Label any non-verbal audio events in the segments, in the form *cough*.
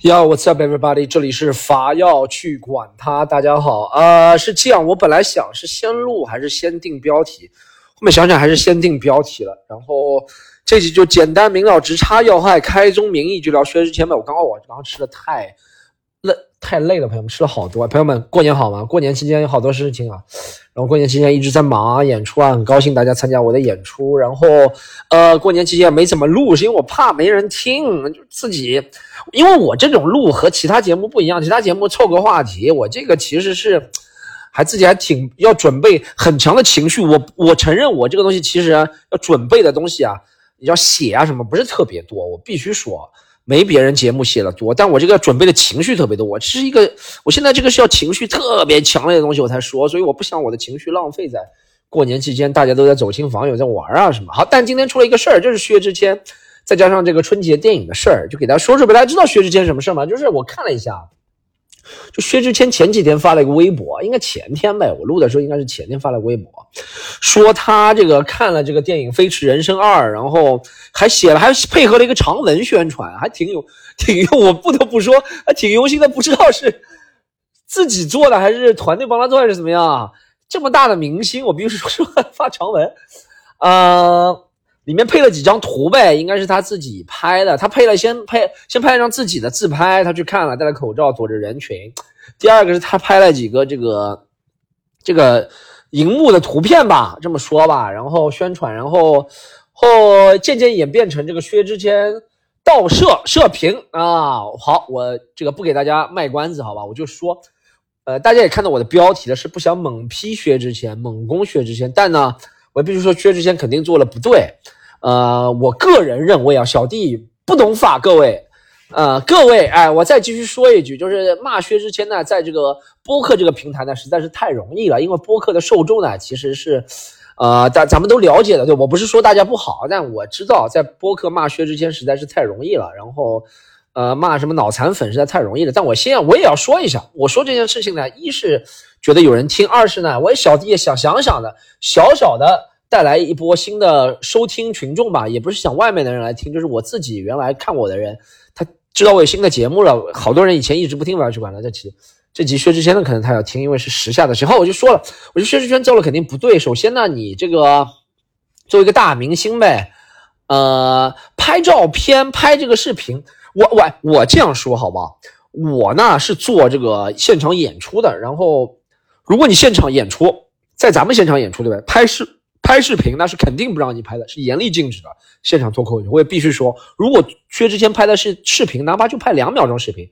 Yo, what's up, everybody？这里是法要去管他。大家好，呃，是这样，我本来想是先录还是先定标题，后面想想还是先定标题了。然后这集就简单明了，直插要害，开宗明义就聊薛之谦吧。我刚刚我刚刚吃的太太累了，朋友们吃了好多。朋友们过年好吗？过年期间有好多事情啊，然后过年期间一直在忙啊，演出啊，很高兴大家参加我的演出。然后呃，过年期间没怎么录，是因为我怕没人听，就自己。因为我这种录和其他节目不一样，其他节目凑个话题，我这个其实是还自己还挺要准备很强的情绪。我我承认我这个东西其实要准备的东西啊，要写啊什么不是特别多，我必须说没别人节目写的多，但我这个准备的情绪特别多。我是一个，我现在这个是要情绪特别强烈的东西我才说，所以我不想我的情绪浪费在过年期间大家都在走亲访友在玩啊什么。好，但今天出了一个事儿，就是薛之谦。再加上这个春节电影的事儿，就给大家说说呗。大家知道薛之谦什么事儿吗？就是我看了一下，就薛之谦前几天发了一个微博，应该前天呗。我录的时候应该是前天发了微博，说他这个看了这个电影《飞驰人生二》，然后还写了，还配合了一个长文宣传，还挺有挺有。我不得不说，还挺用心的。不知道是自己做的还是团队帮他做，还是怎么样？这么大的明星，我必须说说发长文，呃。里面配了几张图呗，应该是他自己拍的。他配了先拍先拍一张自己的自拍，他去看了，戴了口罩躲着人群。第二个是他拍了几个这个这个荧幕的图片吧，这么说吧，然后宣传，然后后渐渐演变成这个薛之谦盗摄射频啊。好，我这个不给大家卖关子，好吧，我就说，呃，大家也看到我的标题了，是不想猛批薛之谦，猛攻薛之谦，但呢，我必须说薛之谦肯定做了不对。呃，我个人认为啊，小弟不懂法，各位，呃，各位，哎，我再继续说一句，就是骂薛之谦呢，在这个播客这个平台呢，实在是太容易了，因为播客的受众呢，其实是，呃，咱咱们都了解的，对，我不是说大家不好，但我知道在播客骂薛之谦实在是太容易了，然后，呃，骂什么脑残粉实在太容易了，但我先我也要说一下，我说这件事情呢，一是觉得有人听，二是呢，我也小弟也想想想的，小小的。带来一波新的收听群众吧，也不是想外面的人来听，就是我自己原来看我的人，他知道我有新的节目了。好多人以前一直不听《我要去管了》，这期这集薛之谦的可能他要听，因为是时下的。然后我就说了，我觉得薛之谦做了肯定不对。首先呢，你这个作为一个大明星呗，呃，拍照片、拍这个视频，我我我这样说好不好？我呢是做这个现场演出的，然后如果你现场演出，在咱们现场演出对不对？拍视。拍视频那是肯定不让你拍的，是严厉禁止的。现场脱口秀我也必须说，如果薛之谦拍的是视频，哪怕就拍两秒钟视频，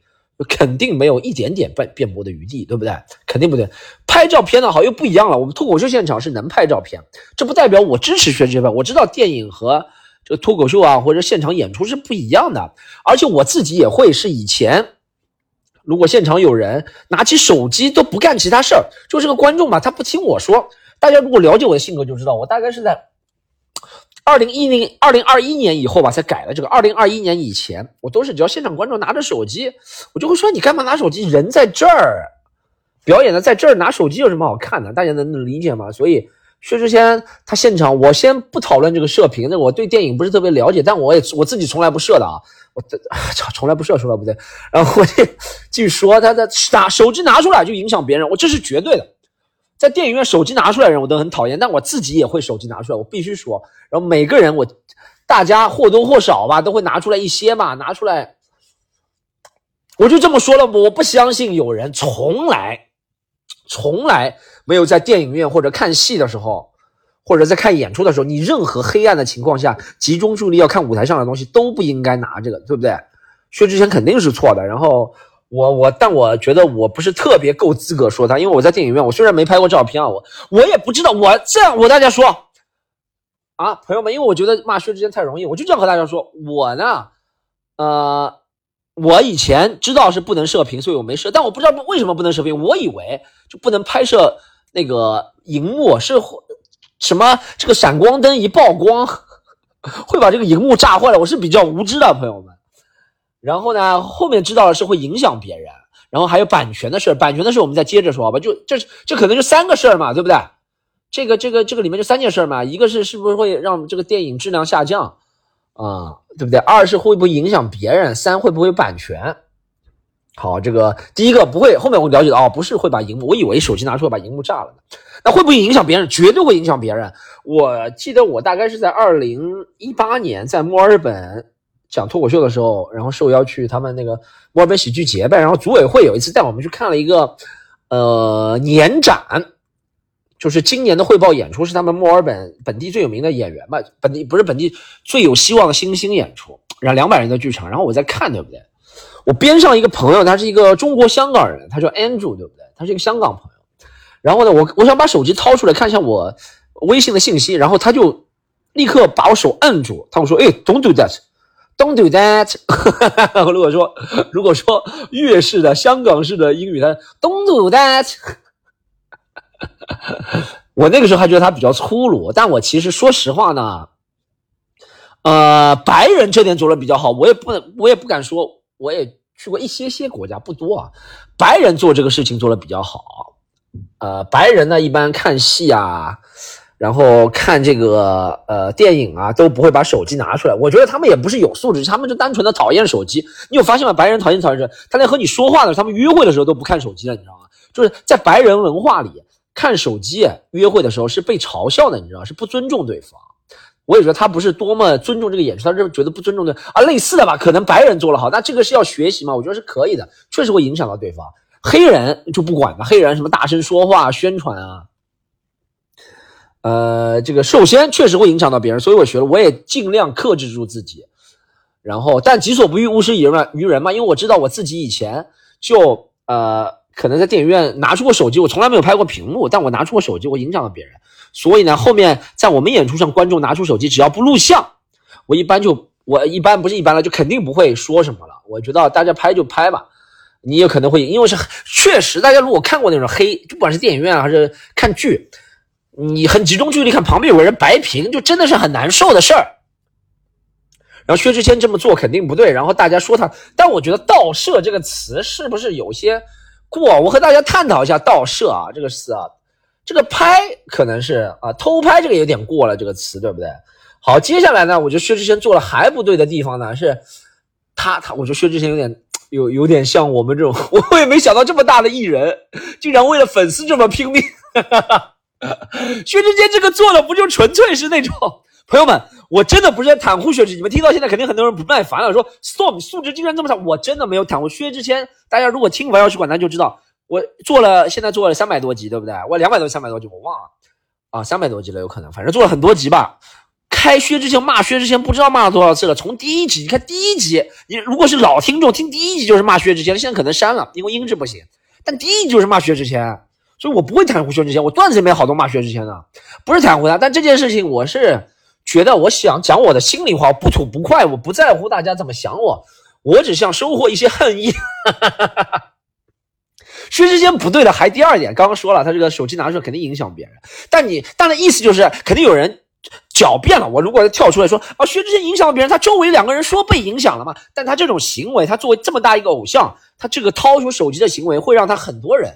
肯定没有一点点辩辩驳的余地，对不对？肯定不对。拍照片的好又不一样了，我们脱口秀现场是能拍照片，这不代表我支持薛之谦。我知道电影和这个脱口秀啊或者现场演出是不一样的，而且我自己也会是以前，如果现场有人拿起手机都不干其他事儿，就这个观众吧，他不听我说。大家如果了解我的性格，就知道我大概是在二零一零、二零二一年以后吧，才改了这个。二零二一年以前，我都是只要现场观众拿着手机，我就会说：“你干嘛拿手机？人在这儿，表演的在这儿，拿手机有什么好看的？”大家能理解吗？所以薛之谦他现场，我先不讨论这个射频，那我对电影不是特别了解，但我也我自己从来不射的啊，我操，*laughs* 从来不射，说来不对。然后我继续说，他的拿手机拿出来就影响别人，我这是绝对的。在电影院手机拿出来的人我都很讨厌，但我自己也会手机拿出来，我必须说。然后每个人我，大家或多或少吧都会拿出来一些嘛，拿出来。我就这么说了，我不相信有人从来，从来没有在电影院或者看戏的时候，或者在看演出的时候，你任何黑暗的情况下集中注意力要看舞台上的东西都不应该拿这个，对不对？薛之谦肯定是错的，然后。我我，但我觉得我不是特别够资格说他，因为我在电影院，我虽然没拍过照片啊，我我也不知道。我这样，我大家说啊，朋友们，因为我觉得骂薛之谦太容易，我就这样和大家说，我呢，呃，我以前知道是不能射频，所以我没射，但我不知道为什么不能射频，我以为就不能拍摄那个荧幕是什么，这个闪光灯一曝光 *laughs* 会把这个荧幕炸坏了，我是比较无知的，朋友们。然后呢，后面知道了是会影响别人，然后还有版权的事版权的事我们再接着说好吧？就这这可能就三个事儿嘛，对不对？这个这个这个里面就三件事嘛，一个是是不是会让这个电影质量下降啊，对不对？二是会不会影响别人？三会不会版权？好，这个第一个不会，后面我了解到哦，不是会把荧幕，我以为手机拿出来把荧幕炸了呢。那会不会影响别人？绝对会影响别人。我记得我大概是在二零一八年在墨尔本讲脱口秀的时候，然后受邀去他们那个墨尔本喜剧节呗，然后组委会有一次带我们去看了一个呃年展，就是今年的汇报演出是他们墨尔本本地最有名的演员吧，本地不是本地最有希望的新星演出，然后两百人的剧场，然后我在看，对不对？我边上一个朋友，他是一个中国香港人，他叫 Andrew，对不对？他是一个香港朋友。然后呢，我我想把手机掏出来看一下我微信的信息，然后他就立刻把我手摁住，他跟我说：“哎，Don't do that Don't do that。*laughs* ”如果说如果说粤式的、香港式的英语，他 Don't do that。*laughs* 我那个时候还觉得他比较粗鲁，但我其实说实话呢，呃，白人这点做的比较好，我也不我也不敢说。我也去过一些些国家，不多啊。白人做这个事情做的比较好，呃，白人呢一般看戏啊，然后看这个呃电影啊，都不会把手机拿出来。我觉得他们也不是有素质，他们就单纯的讨厌手机。你有发现吗？白人讨厌讨厌他连和你说话的时候，他们约会的时候都不看手机了，你知道吗？就是在白人文化里，看手机约会的时候是被嘲笑的，你知道是不尊重对方。我也觉得他不是多么尊重这个演出，他是觉得不尊重的啊，类似的吧，可能白人做了好，那这个是要学习嘛？我觉得是可以的，确实会影响到对方。黑人就不管了，黑人什么大声说话、宣传啊，呃，这个首先确实会影响到别人，所以我学了，我也尽量克制住自己。然后，但己所不欲，勿施于人于人嘛，因为我知道我自己以前就呃，可能在电影院拿出过手机，我从来没有拍过屏幕，但我拿出过手机，我影响了别人。所以呢，后面在我们演出上，观众拿出手机，只要不录像，我一般就我一般不是一般了，就肯定不会说什么了。我觉得大家拍就拍吧，你有可能会因为是 *laughs* 确实，大家如果看过那种黑，就不管是电影院还是看剧，你很集中注意力看，旁边有个人白屏，就真的是很难受的事儿。然后薛之谦这么做肯定不对，然后大家说他，但我觉得“盗摄”这个词是不是有些过？我和大家探讨一下“盗摄”啊这个词啊。这个拍可能是啊，偷拍这个有点过了，这个词对不对？好，接下来呢，我觉得薛之谦做了还不对的地方呢，是他他，我觉得薛之谦有点有有点像我们这种，*laughs* 我也没想到这么大的艺人，竟然为了粉丝这么拼命。哈哈哈 *laughs* 薛之谦这个做的不就纯粹是那种？*laughs* 朋友们，我真的不是在袒护薛之谦，你们听到现在肯定很多人不耐烦了，说 Storm 素质竟然这么差，我真的没有袒护薛之谦。大家如果听《我要去管他》就知道。我做了，现在做了三百多集，对不对？我两百多、三百多集，我忘了啊，三百多集了，有可能，反正做了很多集吧。开薛之谦骂薛之谦，不知道骂了多少次了。从第一集，你看第一集，你如果是老听众，听第一集就是骂薛之谦，现在可能删了，因为音质不行。但第一集就是骂薛之谦，所以我不会袒护薛之谦。我段子里面好多骂薛之谦的，不是袒护他，但这件事情我是觉得，我想讲我的心里话，不吐不快，我不在乎大家怎么想我，我只想收获一些恨意。薛之谦不对的，还第二点，刚刚说了，他这个手机拿出来肯定影响别人。但你，但的意思就是肯定有人狡辩了。我如果跳出来说啊，薛之谦影响了别人，他周围两个人说被影响了嘛？但他这种行为，他作为这么大一个偶像，他这个掏出手机的行为，会让他很多人，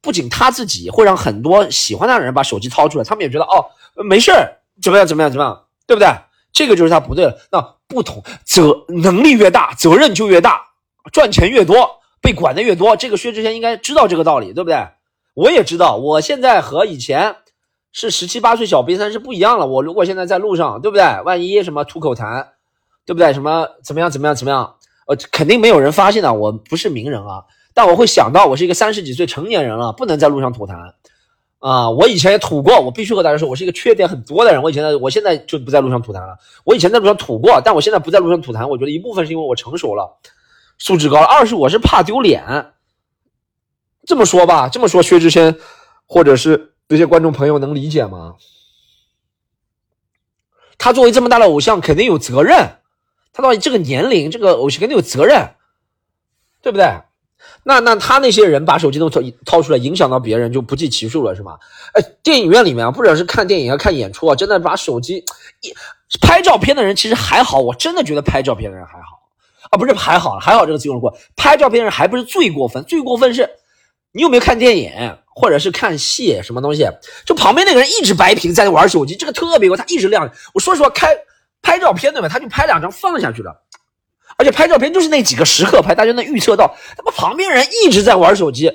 不仅他自己，会让很多喜欢他的人把手机掏出来，他们也觉得哦，没事儿，怎么样，怎么样，怎么样，对不对？这个就是他不对了。那不同责能力越大，责任就越大，赚钱越多。被管的越多，这个薛之谦应该知道这个道理，对不对？我也知道，我现在和以前是十七八岁小瘪三是不一样了。我如果现在在路上，对不对？万一什么吐口痰，对不对？什么怎么样怎么样怎么样？呃，肯定没有人发现的。我不是名人啊，但我会想到，我是一个三十几岁成年人了，不能在路上吐痰啊。我以前也吐过，我必须和大家说，我是一个缺点很多的人。我以前在，我现在就不在路上吐痰了。我以前在路上吐过，但我现在不在路上吐痰。我觉得一部分是因为我成熟了。素质高了，二是我是怕丢脸。这么说吧，这么说，薛之谦或者是这些观众朋友能理解吗？他作为这么大的偶像，肯定有责任。他到底这个年龄，这个偶像肯定有责任，对不对？那那他那些人把手机都掏掏出来，影响到别人就不计其数了，是吗？哎，电影院里面啊，不管是看电影啊、看演出啊，真的把手机一拍照片的人其实还好，我真的觉得拍照片的人还好。啊，不是还好，还好这个词用的过。拍照片的人还不是最过分，最过分是，你有没有看电影或者是看戏什么东西？就旁边那个人一直白屏在玩手机，这个特别过，他一直亮。我说实话，开拍照片对吧？他就拍两张放下去了。而且拍照片就是那几个时刻拍，大家能预测到，他妈旁边人一直在玩手机，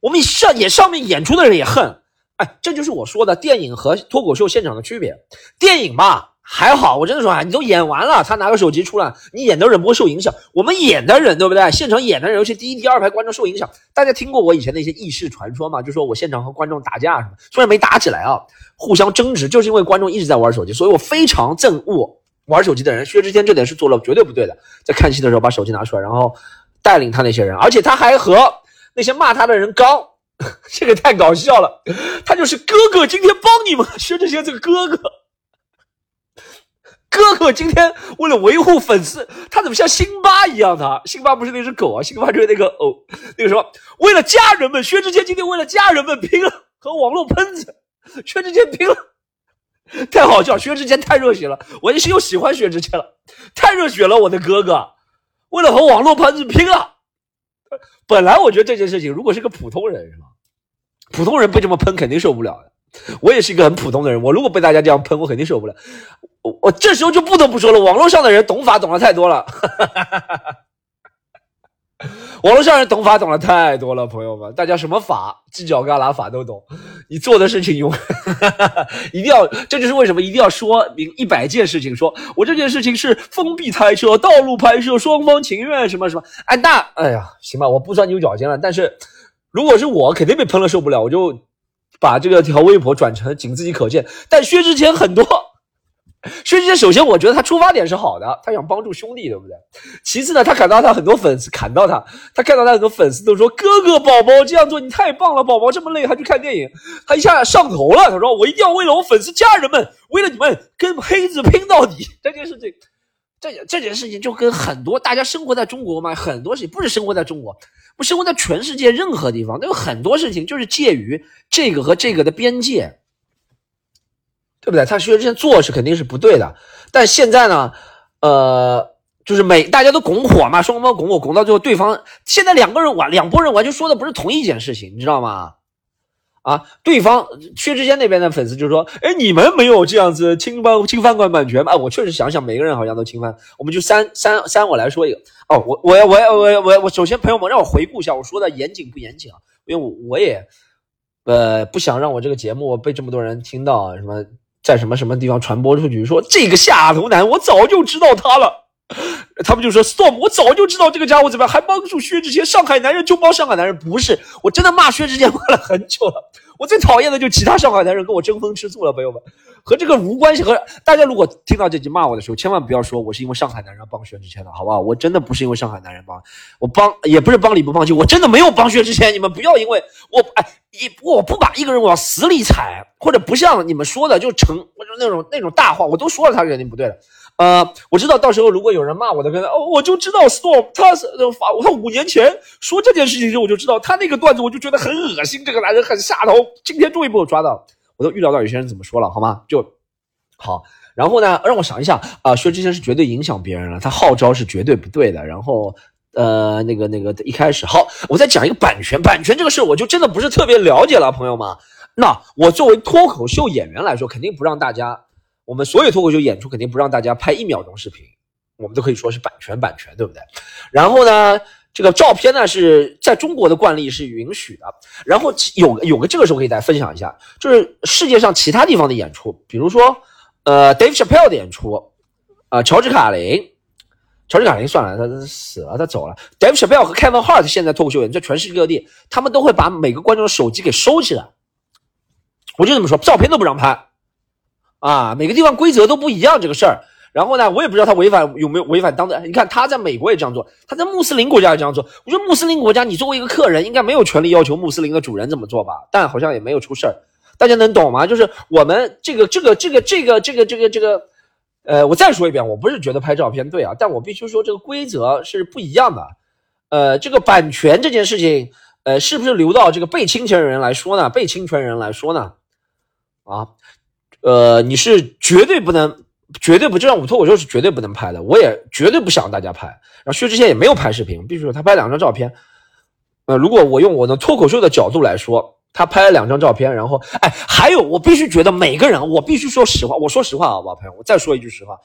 我们上演上面演出的人也恨，哎，这就是我说的电影和脱口秀现场的区别。电影嘛还好，我真的说啊，你都演完了，他拿个手机出来，你演的人不会受影响。我们演的人对不对？现场演的人，尤其第一、第二排观众受影响。大家听过我以前那些轶事传说吗？就说我现场和观众打架什么，虽然没打起来啊，互相争执，就是因为观众一直在玩手机，所以我非常憎恶。玩手机的人，薛之谦这点是做了绝对不对的。在看戏的时候把手机拿出来，然后带领他那些人，而且他还和那些骂他的人刚，*laughs* 这个太搞笑了。他就是哥哥今天帮你们，薛之谦这个哥哥，哥哥今天为了维护粉丝，他怎么像辛巴一样的？辛巴不是那只狗啊，辛巴就是那个哦，那个什么，为了家人们，薛之谦今天为了家人们拼了，和网络喷子，薛之谦拼了。*laughs* 太好笑，薛之谦太热血了，我也是又喜欢薛之谦了，太热血了，我的哥哥，为了和网络喷子拼了。本来我觉得这件事情，如果是个普通人是吧？普通人被这么喷肯定受不了的。我也是一个很普通的人，我如果被大家这样喷，我肯定受不了。我我这时候就不得不说了，网络上的人懂法懂得太多了。*laughs* *laughs* 网络上人懂法懂得太多了，朋友们，大家什么法犄角旮旯法都懂。你做的事情永远 *laughs* 一定要，这就是为什么一定要说明一百件事情。说我这件事情是封闭拍摄、道路拍摄，双方情愿什么什么。哎，那哎呀，行吧，我不钻牛角尖了。但是如果是我，肯定被喷了受不了，我就把这个条微博转成仅自己可见。但薛之谦很多。薛之谦，首先我觉得他出发点是好的，他想帮助兄弟，对不对？其次呢，他看到他很多粉丝砍到他，他看到他很多粉丝都说：“哥哥，宝宝这样做你太棒了，宝宝这么累还去看电影，他一下上头了。”他说：“我一定要为了我粉丝家人们，为了你们跟黑子拼到底。*laughs* ”这件事情，这这件事情就跟很多大家生活在中国嘛，很多事情不是生活在中国，不生活在全世界任何地方，都有很多事情就是介于这个和这个的边界。对不对？他薛之谦做是肯定是不对的，但现在呢，呃，就是每大家都拱火嘛，双方拱火，拱到最后，对方现在两个人完，两拨人完全说的不是同一件事情，你知道吗？啊，对方薛之谦那边的粉丝就说：“哎，你们没有这样子侵犯侵犯过版权吗？”我确实想想，每个人好像都侵犯。我们就三三三，我来说一个哦，我我要我要我我我首先，朋友们让我回顾一下我说的严谨不严谨啊？因为我我也呃不想让我这个节目被这么多人听到什么。在什么什么地方传播出去？说这个下头男，我早就知道他了。他们就说 Storm，我早就知道这个家伙怎么样，还帮助薛之谦。上海男人就帮上海男人，不是我真的骂薛之谦骂了很久了。我最讨厌的就是其他上海男人跟我争风吃醋了，朋友们。和这个无关系。和大家如果听到这句骂我的时候，千万不要说我是因为上海男人帮薛之谦的，好不好？我真的不是因为上海男人帮，我帮也不是帮理不帮亲，我真的没有帮薛之谦。你们不要因为我哎一我不把一个人往死里踩，或者不像你们说的就成那种那种大话，我都说了他肯定不对的。呃，我知道到时候如果有人骂我的，跟哦，我就知道 Storm 他是发他五年前说这件事情时，我就知道他那个段子，我就觉得很恶心，这个男人很下头。今天终于被我抓到了。我都预料到有些人怎么说了，好吗？就好，然后呢，让我想一下啊，薛之谦是绝对影响别人了，他号召是绝对不对的。然后，呃，那个那个一开始，好，我再讲一个版权，版权这个事我就真的不是特别了解了，朋友们。那我作为脱口秀演员来说，肯定不让大家，我们所有脱口秀演出肯定不让大家拍一秒钟视频，我们都可以说是版权，版权，对不对？然后呢？这个照片呢是在中国的惯例是允许的，然后有有个这个时候可以大家分享一下，就是世界上其他地方的演出，比如说呃 Dave Chappelle 的演出，啊乔治卡林，乔治卡林算了，他死了，他走了。Dave Chappelle 和 Kevin Hart 现在脱口秀演在全世界各地，他们都会把每个观众的手机给收起来，我就这么说，照片都不让拍，啊，每个地方规则都不一样这个事儿。然后呢，我也不知道他违反有没有违反当地。你看他在美国也这样做，他在穆斯林国家也这样做。我觉得穆斯林国家，你作为一个客人，应该没有权利要求穆斯林的主人怎么做吧？但好像也没有出事儿，大家能懂吗？就是我们这个这个这个这个这个这个这个，呃，我再说一遍，我不是觉得拍照片对啊，但我必须说这个规则是不一样的。呃，这个版权这件事情，呃，是不是留到这个被侵权人来说呢？被侵权人来说呢？啊，呃，你是绝对不能。绝对不，这样我脱口秀是绝对不能拍的，我也绝对不想大家拍。然后薛之谦也没有拍视频，必须说他拍两张照片。呃，如果我用我的脱口秀的角度来说，他拍了两张照片，然后，哎，还有我必须觉得每个人，我必须说实话，我说实话啊，朋友，我再说一句实话，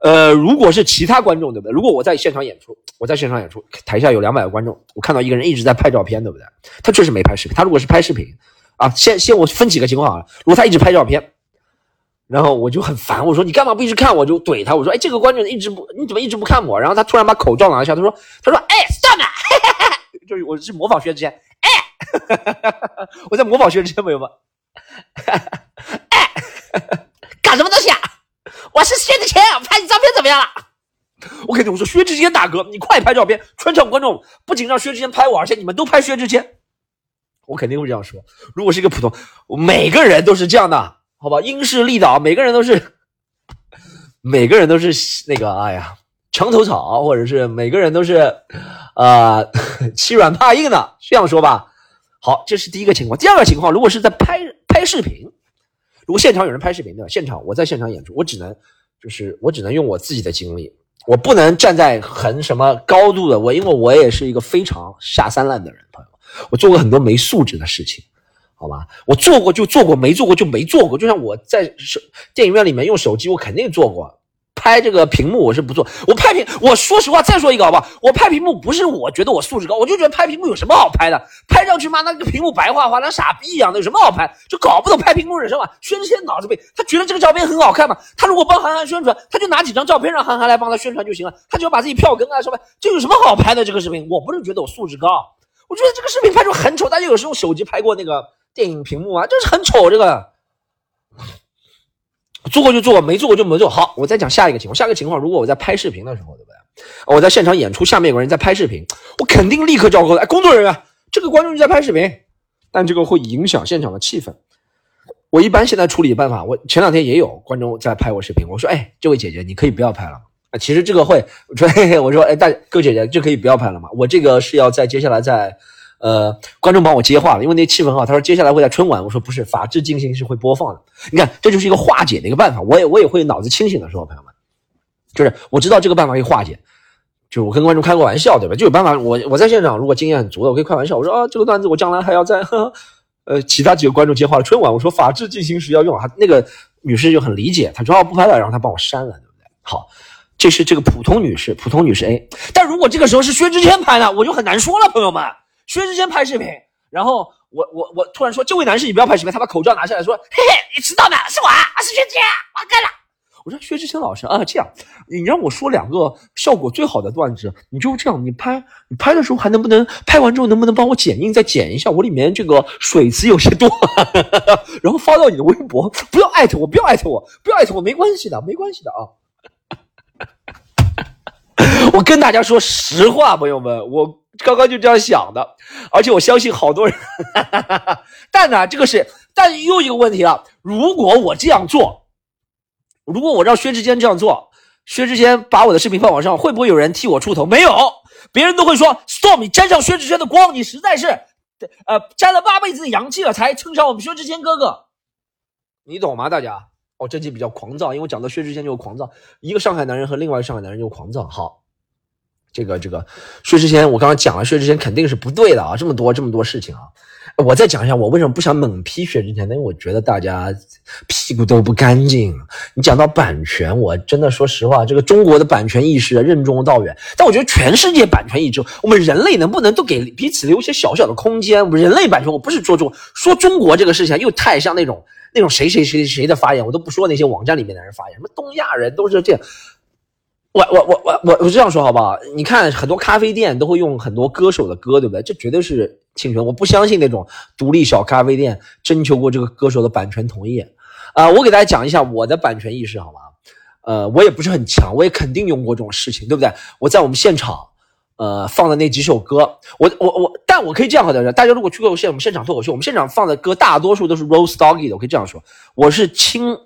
呃，如果是其他观众，对不对？如果我在现场演出，我在现场演出，台下有两百个观众，我看到一个人一直在拍照片，对不对？他确实没拍视频。他如果是拍视频，啊，先先我分几个情况啊。如果他一直拍照片，然后我就很烦，我说你干嘛不一直看？我就怼他，我说哎，这个观众一直不，你怎么一直不看我？然后他突然把口罩拿下，他说他说哎，stop，*laughs* 就是我是模仿薛之谦，哎，*laughs* 我在模仿薛之谦，朋友们，哎，干什么东西啊？我是薛之谦，我拍你照片怎么样了？我肯定我说薛之谦大哥，你快拍照片！全场观众不仅让薛之谦拍我，而且你们都拍薛之谦。我肯定会这样说。如果是一个普通，每个人都是这样的，好吧？因势利导，每个人都是，每个人都是那个，哎呀，墙头草，或者是每个人都是，呃，*laughs* 欺软怕硬的，这样说吧。好，这是第一个情况。第二个情况，如果是在拍拍视频。如果现场有人拍视频的，现场我在现场演出，我只能就是我只能用我自己的经历，我不能站在很什么高度的，我因为我也是一个非常下三滥的人，朋友我做过很多没素质的事情，好吧？我做过就做过，没做过就没做过。就像我在手电影院里面用手机，我肯定做过。拍这个屏幕我是不做，我拍屏，我说实话，再说一个好不好？我拍屏幕不是我觉得我素质高，我就觉得拍屏幕有什么好拍的？拍上去妈，那个屏幕白花花，那傻逼一样的，有什么好拍？就搞不懂拍屏幕是什么。薛之谦脑子背，他觉得这个照片很好看嘛？他如果帮韩寒宣传，他就拿几张照片让韩寒来帮他宣传就行了，他只要把自己票根啊什么，这有什么好拍的？这个视频我不是觉得我素质高，我觉得这个视频拍出很丑。大家有时候用手机拍过那个电影屏幕啊，就是很丑这个。做过就做过，没做过就没做好。我再讲下一个情况，下一个情况，如果我在拍视频的时候，对不对？我在现场演出，下面有个人在拍视频，我肯定立刻叫过来，工作人员，这个观众就在拍视频，但这个会影响现场的气氛。我一般现在处理办法，我前两天也有观众在拍我视频，我说，哎，这位姐姐，你可以不要拍了啊。其实这个会，我说，嘿嘿，我说，哎，大哥姐姐，这可以不要拍了吗？我这个是要在接下来在。呃，观众帮我接话了，因为那气氛很好。他说接下来会在春晚，我说不是，法制进行是会播放的。你看，这就是一个化解的一个办法。我也我也会脑子清醒的时候，朋友们，就是我知道这个办法可以化解。就我跟观众开个玩笑，对吧？就有办法。我我在现场如果经验很足的，我可以开玩笑，我说啊，这个段子我将来还要在呃其他几个观众接话了。春晚我说法制进行时要用啊，那个女士就很理解，她说哦不拍了，然后她帮我删了，对不对？好，这是这个普通女士，普通女士 A。但如果这个时候是薛之谦拍的，我就很难说了，朋友们。薛之谦拍视频，然后我我我突然说：“这位男士，你不要拍视频。”他把口罩拿下来说：“嘿嘿，你知道的，是我，是薛之谦，我干了。”我说：“薛之谦老师啊，这样，你让我说两个效果最好的段子，你就这样，你拍，你拍的时候还能不能拍完之后能不能帮我剪映再剪一下？我里面这个水词有些多，然后发到你的微博，不要艾特我，不要艾特我，不要艾特我，没关系的，没关系的啊。*laughs* 我跟大家说实话，朋友们，我。”刚刚就这样想的，而且我相信好多人。哈哈哈但呢，这个是，但又一个问题了。如果我这样做，如果我让薛之谦这样做，薛之谦把我的视频放网上，会不会有人替我出头？没有，别人都会说：“Storm，你沾上薛之谦的光，你实在是，呃，沾了八辈子的阳气了，才称上我们薛之谦哥哥。”你懂吗，大家？哦，这期比较狂躁，因为我讲到薛之谦就狂躁，一个上海男人和另外一个上海男人就狂躁。好。这个这个薛之谦，我刚刚讲了，薛之谦肯定是不对的啊！这么多这么多事情啊，我再讲一下，我为什么不想猛批薛之谦？因为我觉得大家屁股都不干净。你讲到版权，我真的说实话，这个中国的版权意识任重道远。但我觉得全世界版权意识，我们人类能不能都给彼此留一些小小的空间？我们人类版权，我不是说中说中国这个事情，又太像那种那种谁谁谁谁的发言，我都不说那些网站里面的人发言，什么东亚人都是这样。我我我我我我这样说好不好？你看很多咖啡店都会用很多歌手的歌，对不对？这绝对是侵权。我不相信那种独立小咖啡店征求过这个歌手的版权同意。啊，我给大家讲一下我的版权意识好吗？呃，我也不是很强，我也肯定用过这种事情，对不对？我在我们现场，呃，放的那几首歌，我我我，但我可以这样和大家，大家如果去过现我们现场脱口秀，我们现场放的歌大多数都是 Rose Doggy 的，我可以这样说，我是亲，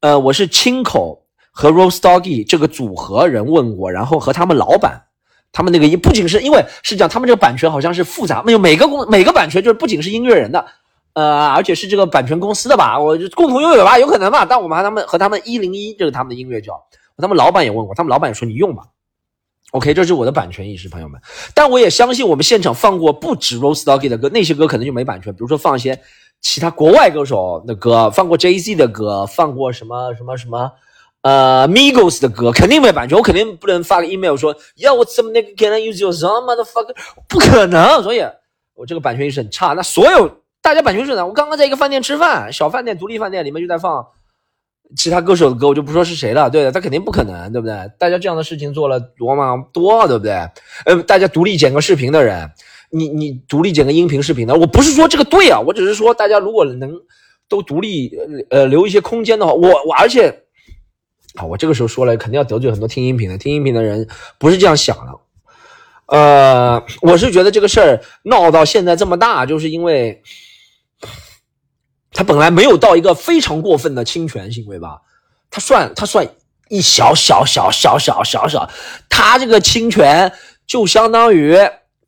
呃，我是亲口。和 Rose Doggy 这个组合人问过，然后和他们老板，他们那个不仅是因为是讲他们这个版权好像是复杂，没有每个公每个版权就是不仅是音乐人的，呃，而且是这个版权公司的吧，我就共同拥有吧，有可能吧。但我们和他们和他们一零一就是他们的音乐叫，他们老板也问过，他们老板也说你用吧。OK，这是我的版权意识，朋友们。但我也相信我们现场放过不止 Rose Doggy 的歌，那些歌可能就没版权，比如说放一些其他国外歌手的歌，放过 Jay Z 的歌，放过什么什么什么。呃，Migos 的歌肯定没版权，我肯定不能发个 email 说要我怎么那个 Can I use your song motherfucker？不可能，所以我这个版权意识很差。那所有大家版权是呢？我刚刚在一个饭店吃饭，小饭店、独立饭店里面就在放其他歌手的歌，我就不说是谁了。对的，他肯定不可能，对不对？大家这样的事情做了多吗？多，对不对？呃，大家独立剪个视频的人，你你独立剪个音频视频的，我不是说这个对啊，我只是说大家如果能都独立呃留一些空间的话，我我而且。啊，我这个时候说了，肯定要得罪很多听音频的。听音频的人不是这样想的。呃，我是觉得这个事儿闹到现在这么大，就是因为他本来没有到一个非常过分的侵权行为吧？他算他算一小小小小小小小，他这个侵权就相当于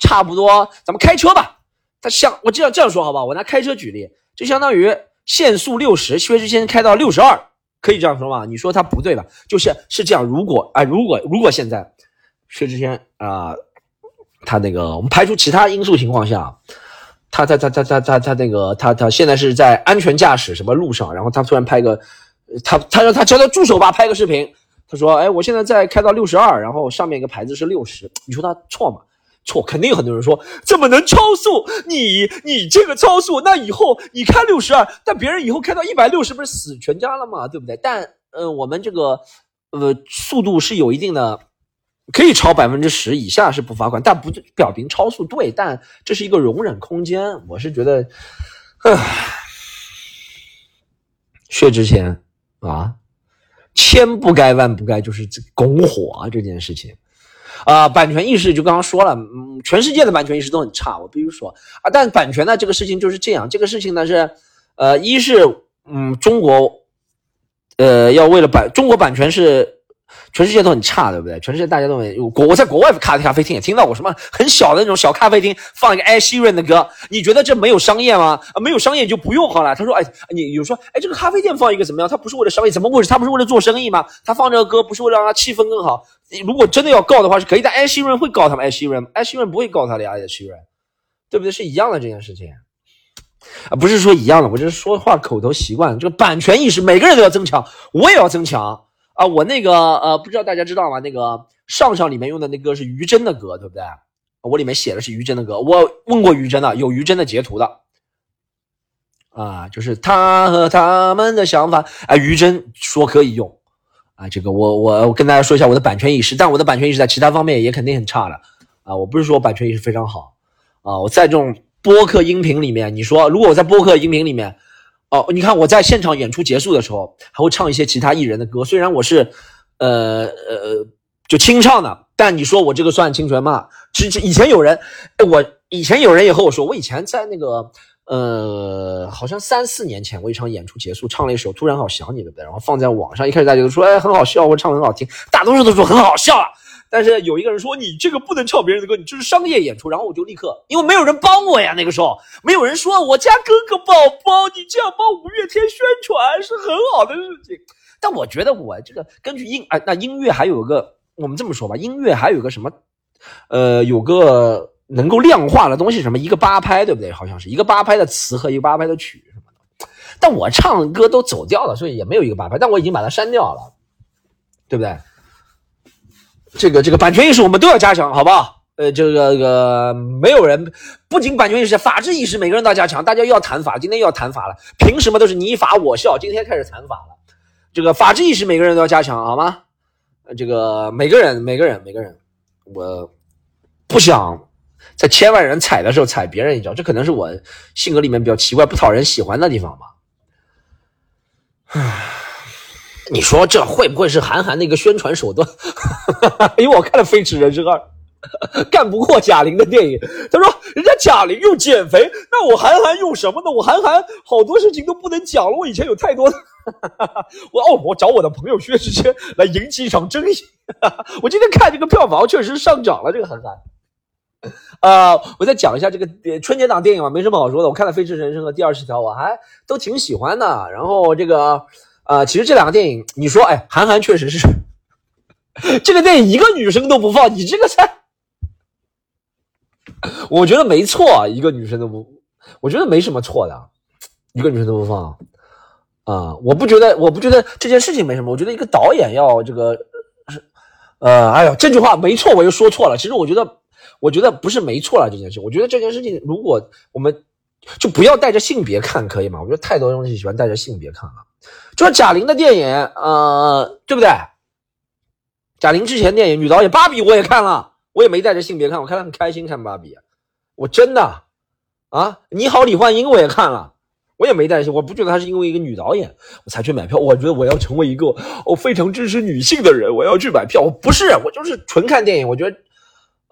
差不多，咱们开车吧。他像我这样这样说好吧？我拿开车举例，就相当于限速六十，薛之谦开到六十二。可以这样说吗？你说他不对吧？就是是这样。如果啊，如果如果现在薛之谦啊，他那个我们排除其他因素情况下，他他他他他他他那个他他现在是在安全驾驶什么路上，然后他突然拍个他他让他叫他助手吧拍个视频，他说哎我现在在开到六十二，然后上面一个牌子是六十，你说他错吗？错，肯定有很多人说怎么能超速？你你这个超速，那以后你开六十二，但别人以后开到一百六十，不是死全家了吗？对不对？但呃，我们这个呃速度是有一定的，可以超百分之十以下是不罚款，但不表明超速对，但这是一个容忍空间。我是觉得，唉，薛之谦啊，千不该万不该，就是拱火啊这件事情。啊，版权意识就刚刚说了，嗯，全世界的版权意识都很差，我必须说啊。但版权呢，这个事情就是这样，这个事情呢是，呃，一是，嗯，中国，呃，要为了版，中国版权是。全世界都很差，对不对？全世界大家都很国，我在国外咖咖啡厅也听到过什么很小的那种小咖啡厅放一个 Ed Sheeran 的歌，你觉得这没有商业吗？啊，没有商业就不用好了。他说，哎，你有说，哎，这个咖啡店放一个怎么样？他不是为了商业，怎么回事？他不是为了做生意吗？他放这个歌不是为了让他气氛更好？如果真的要告的话是可以，但 Ed Sheeran 会告他们，Ed Sheeran，Ed Sheeran 不会告他的呀，Ed Sheeran，对不对？是一样的这件事情啊，不是说一样的，我就是说话口头习惯，这个版权意识每个人都要增强，我也要增强。啊，我那个呃，不知道大家知道吗？那个上上里面用的那歌是于真的歌，对不对？我里面写的是于真的歌，我问过于真的，有于真的截图的。啊，就是他和他们的想法，啊，于真说可以用。啊，这个我我我跟大家说一下我的版权意识，但我的版权意识在其他方面也肯定很差的。啊，我不是说版权意识非常好。啊，我在这种播客音频里面，你说如果我在播客音频里面。哦，你看我在现场演出结束的时候，还会唱一些其他艺人的歌。虽然我是，呃呃，就清唱的，但你说我这个算清纯吗？其实以前有人，我以前有人也和我说，我以前在那个，呃，好像三四年前，我一场演出结束，唱了一首《突然好想你》，对不对？然后放在网上，一开始大家都说，哎，很好笑，我唱的很好听，大多数都说很好笑啊。但是有一个人说你这个不能唱别人的歌，你这是商业演出。然后我就立刻，因为没有人帮我呀，那个时候没有人说我家哥哥宝宝，你这样帮五月天宣传是很好的事情。但我觉得我这个根据音啊，那音乐还有个，我们这么说吧，音乐还有个什么，呃，有个能够量化的东西，什么一个八拍，对不对？好像是一个八拍的词和一个八拍的曲什么的。但我唱歌都走调了，所以也没有一个八拍。但我已经把它删掉了，对不对？这个这个版权意识我们都要加强，好不好？呃，这个这个没有人，不仅版权意识，法治意识每个人都要加强。大家又要谈法，今天又要谈法了，凭什么都是你法我笑？今天开始谈法了，这个法治意识每个人都要加强，好吗？这个每个人每个人每个人，我不想在千万人踩的时候踩别人一脚，这可能是我性格里面比较奇怪、不讨人喜欢的地方吧。唉。你说这会不会是韩寒的一个宣传手段？*laughs* 因为我看了《飞驰人生二》，*laughs* 干不过贾玲的电影。他说：“人家贾玲用减肥，那我韩寒用什么呢？我韩寒好多事情都不能讲了。我以前有太多的，*laughs* 我哦，我找我的朋友薛之谦来引起一场争议。我今天看这个票房确实上涨了。这个韩寒，啊，我再讲一下这个春节档电影吧，没什么好说的。我看了《飞驰人生》和《第二十条》，我还都挺喜欢的。然后这个。啊，其实这两个电影，你说，哎，韩寒确实是 *laughs* 这个电影一个女生都不放，你这个才，我觉得没错，一个女生都不，我觉得没什么错的，一个女生都不放，啊，我不觉得，我不觉得这件事情没什么。我觉得一个导演要这个是，呃，哎呦，这句话没错，我又说错了。其实我觉得，我觉得不是没错了这件事。我觉得这件事情，如果我们就不要带着性别看，可以吗？我觉得太多东西喜欢带着性别看了。就说贾玲的电影，呃，对不对？贾玲之前电影女导演《芭比》我也看了，我也没带着性别看，我看得很开心看《芭比》，我真的啊，你好李焕英我也看了。我也没带心，我不觉得她是因为一个女导演我才去买票。我觉得我要成为一个我非常支持女性的人，我要去买票。我不是，我就是纯看电影。我觉得，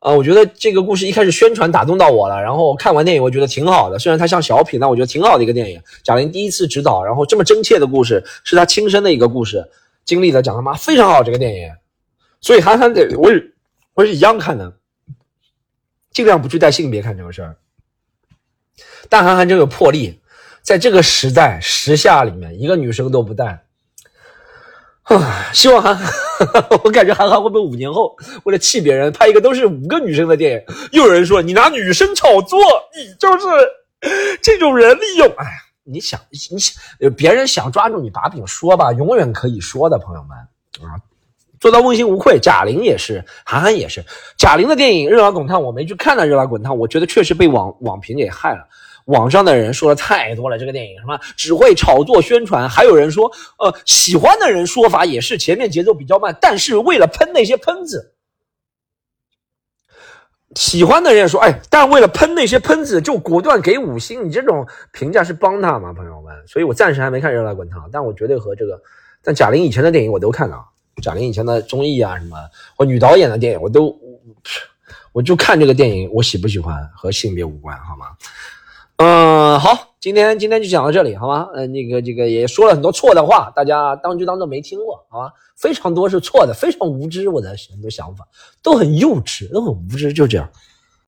啊，我觉得这个故事一开始宣传打动到我了，然后看完电影我觉得挺好的。虽然它像小品，但我觉得挺好的一个电影。贾玲第一次执导，然后这么真切的故事是她亲身的一个故事经历的，讲他妈非常好这个电影。所以韩寒得我也我是一样看的，尽量不去带性别看这个事儿。但韩寒真有魄力。在这个时代时下里面，一个女生都不带，啊！*sighs* 希望韩寒，*laughs* 我感觉韩寒会不会五年后为了气别人拍一个都是五个女生的电影？又有人说你拿女生炒作，你就是这种人利用。哎呀，你想，你想，别人想抓住你把柄说吧，永远可以说的，朋友们啊，做到问心无愧。贾玲也是，韩寒也是。贾玲的电影《热辣滚烫》，我没去看的《热辣滚烫》，我觉得确实被网网评给害了。网上的人说的太多了，这个电影什么只会炒作宣传，还有人说，呃，喜欢的人说法也是前面节奏比较慢，但是为了喷那些喷子，喜欢的人说，哎，但为了喷那些喷子就果断给五星，你这种评价是帮他吗，朋友们？所以我暂时还没看《热辣滚烫》，但我绝对和这个，但贾玲以前的电影我都看了，贾玲以前的综艺啊什么，或女导演的电影我都，我就看这个电影，我喜不喜欢和性别无关，好吗？嗯，好，今天今天就讲到这里，好吗？嗯，那个这个也说了很多错的话，大家当就当做没听过，好吧？非常多是错的，非常无知，我的很多想法都很幼稚，都很无知，就这样。